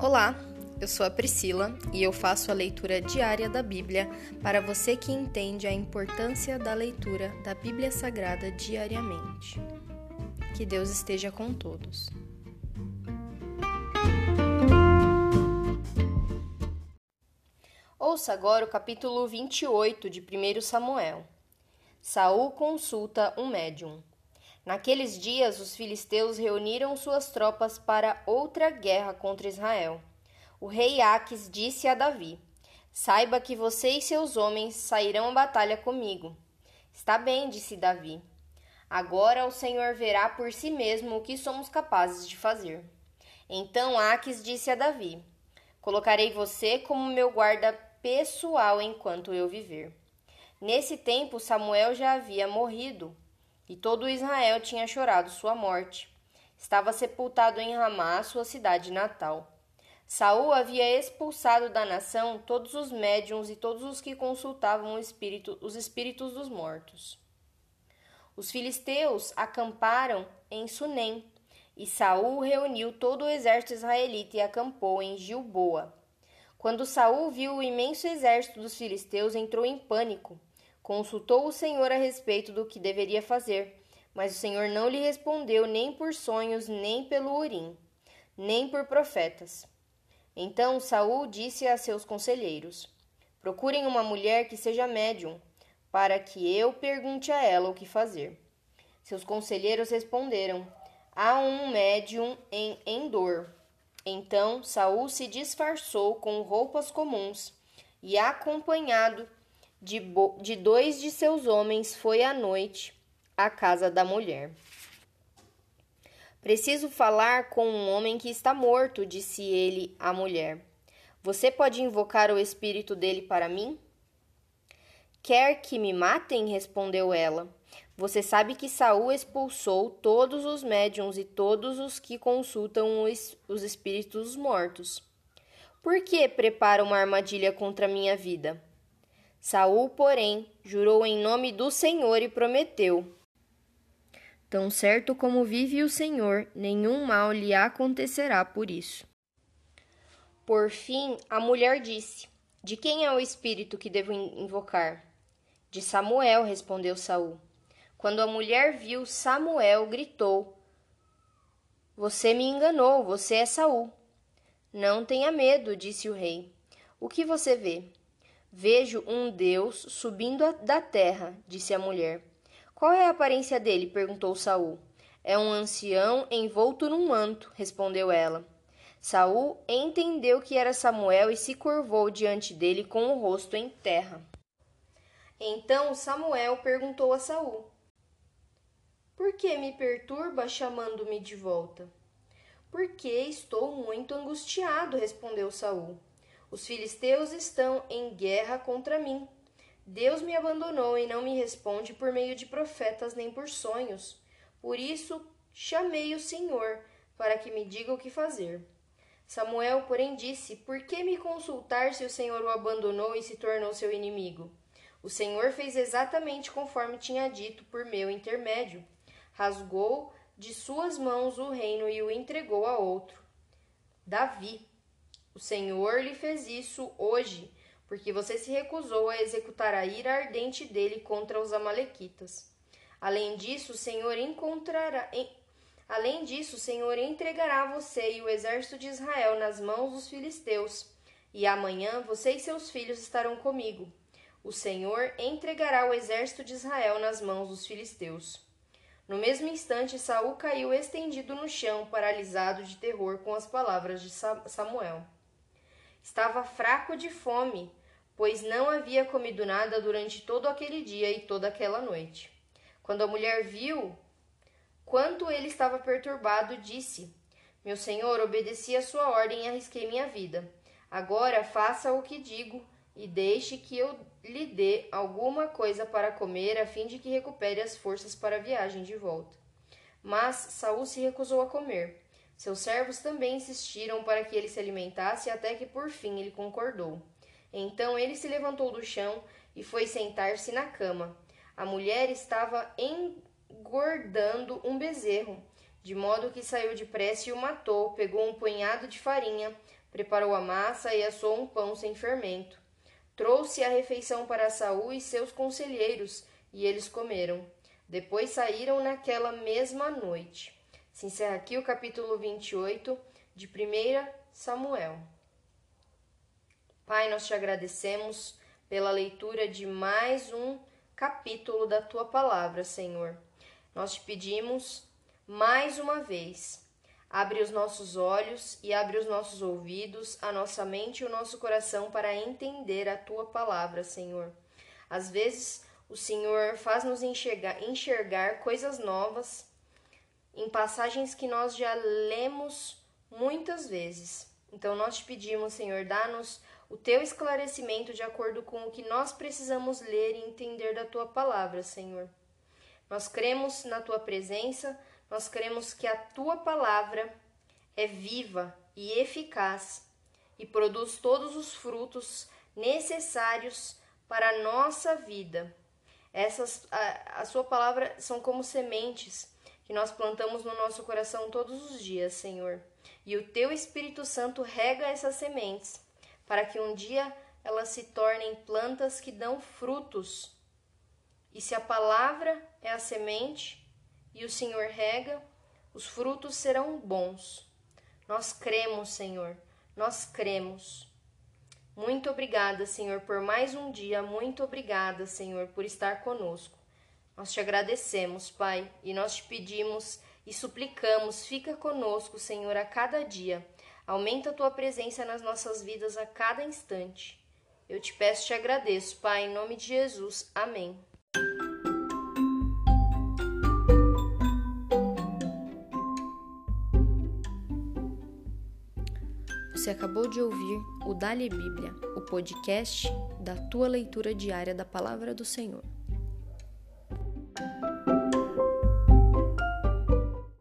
Olá, eu sou a Priscila e eu faço a leitura diária da Bíblia para você que entende a importância da leitura da Bíblia Sagrada diariamente. Que Deus esteja com todos. Ouça agora o capítulo 28 de 1 Samuel. Saul consulta um médium. Naqueles dias, os filisteus reuniram suas tropas para outra guerra contra Israel. O rei Aques disse a Davi: Saiba que você e seus homens sairão à batalha comigo. Está bem, disse Davi. Agora o Senhor verá por si mesmo o que somos capazes de fazer. Então Aques disse a Davi: Colocarei você como meu guarda pessoal enquanto eu viver. Nesse tempo, Samuel já havia morrido e todo Israel tinha chorado sua morte. Estava sepultado em Ramá, sua cidade natal. Saul havia expulsado da nação todos os médiuns e todos os que consultavam espírito, os espíritos dos mortos. Os filisteus acamparam em Sunem, e Saul reuniu todo o exército israelita e acampou em Gilboa. Quando Saul viu o imenso exército dos filisteus, entrou em pânico. Consultou o Senhor a respeito do que deveria fazer, mas o Senhor não lhe respondeu nem por sonhos, nem pelo urim, nem por profetas. Então Saul disse a seus conselheiros: Procurem uma mulher que seja médium, para que eu pergunte a ela o que fazer. Seus conselheiros responderam: Há um médium em Endor. Então Saul se disfarçou com roupas comuns e, acompanhado de, de dois de seus homens foi à noite à casa da mulher. Preciso falar com um homem que está morto, disse ele à mulher. Você pode invocar o espírito dele para mim? Quer que me matem? respondeu ela. Você sabe que Saul expulsou todos os médiums e todos os que consultam os, os espíritos mortos. Por que prepara uma armadilha contra minha vida? Saul, porém, jurou em nome do Senhor e prometeu: Tão certo como vive o Senhor, nenhum mal lhe acontecerá por isso. Por fim, a mulher disse: De quem é o espírito que devo invocar? De Samuel, respondeu Saul. Quando a mulher viu Samuel, gritou: Você me enganou, você é Saul. Não tenha medo, disse o rei. O que você vê? Vejo um Deus subindo da terra, disse a mulher. Qual é a aparência dele? perguntou Saul. É um ancião envolto num manto, respondeu ela. Saul entendeu que era Samuel e se curvou diante dele com o rosto em terra. Então Samuel perguntou a Saul: Por que me perturba chamando-me de volta? Porque estou muito angustiado, respondeu Saul. Os filisteus estão em guerra contra mim. Deus me abandonou e não me responde por meio de profetas nem por sonhos. Por isso chamei o Senhor para que me diga o que fazer. Samuel, porém, disse: Por que me consultar se o Senhor o abandonou e se tornou seu inimigo? O Senhor fez exatamente conforme tinha dito por meu intermédio. Rasgou de suas mãos o reino e o entregou a outro. Davi, o Senhor lhe fez isso hoje, porque você se recusou a executar a ira ardente dele contra os amalequitas. Além disso, o Senhor encontrará em... Além disso, o Senhor entregará você e o exército de Israel nas mãos dos filisteus, e amanhã você e seus filhos estarão comigo. O Senhor entregará o exército de Israel nas mãos dos filisteus. No mesmo instante, Saul caiu estendido no chão, paralisado de terror com as palavras de Samuel. Estava fraco de fome, pois não havia comido nada durante todo aquele dia e toda aquela noite. Quando a mulher viu quanto ele estava perturbado, disse: Meu senhor, obedeci a sua ordem e arrisquei minha vida. Agora faça o que digo e deixe que eu lhe dê alguma coisa para comer, a fim de que recupere as forças para a viagem de volta. Mas Saul se recusou a comer. Seus servos também insistiram para que ele se alimentasse, até que por fim ele concordou. Então ele se levantou do chão e foi sentar-se na cama. A mulher estava engordando um bezerro, de modo que saiu depressa e o matou, pegou um punhado de farinha, preparou a massa e assou um pão sem fermento. Trouxe a refeição para Saul e seus conselheiros, e eles comeram. Depois saíram naquela mesma noite. Se encerra aqui o capítulo 28 de 1 Samuel. Pai, nós te agradecemos pela leitura de mais um capítulo da tua palavra, Senhor. Nós te pedimos mais uma vez, abre os nossos olhos e abre os nossos ouvidos, a nossa mente e o nosso coração para entender a tua palavra, Senhor. Às vezes, o Senhor faz-nos enxergar, enxergar coisas novas em passagens que nós já lemos muitas vezes. Então, nós te pedimos, Senhor, dá-nos o teu esclarecimento de acordo com o que nós precisamos ler e entender da tua palavra, Senhor. Nós cremos na tua presença, nós cremos que a tua palavra é viva e eficaz e produz todos os frutos necessários para a nossa vida. Essas a, a sua palavra são como sementes que nós plantamos no nosso coração todos os dias, Senhor. E o teu Espírito Santo rega essas sementes para que um dia elas se tornem plantas que dão frutos. E se a palavra é a semente e o Senhor rega, os frutos serão bons. Nós cremos, Senhor, nós cremos. Muito obrigada, Senhor, por mais um dia. Muito obrigada, Senhor, por estar conosco. Nós te agradecemos, Pai, e nós te pedimos e suplicamos, fica conosco, Senhor, a cada dia Aumenta a tua presença nas nossas vidas a cada instante. Eu te peço e te agradeço, Pai, em nome de Jesus. Amém. Você acabou de ouvir o Dali Bíblia, o podcast da tua leitura diária da palavra do Senhor.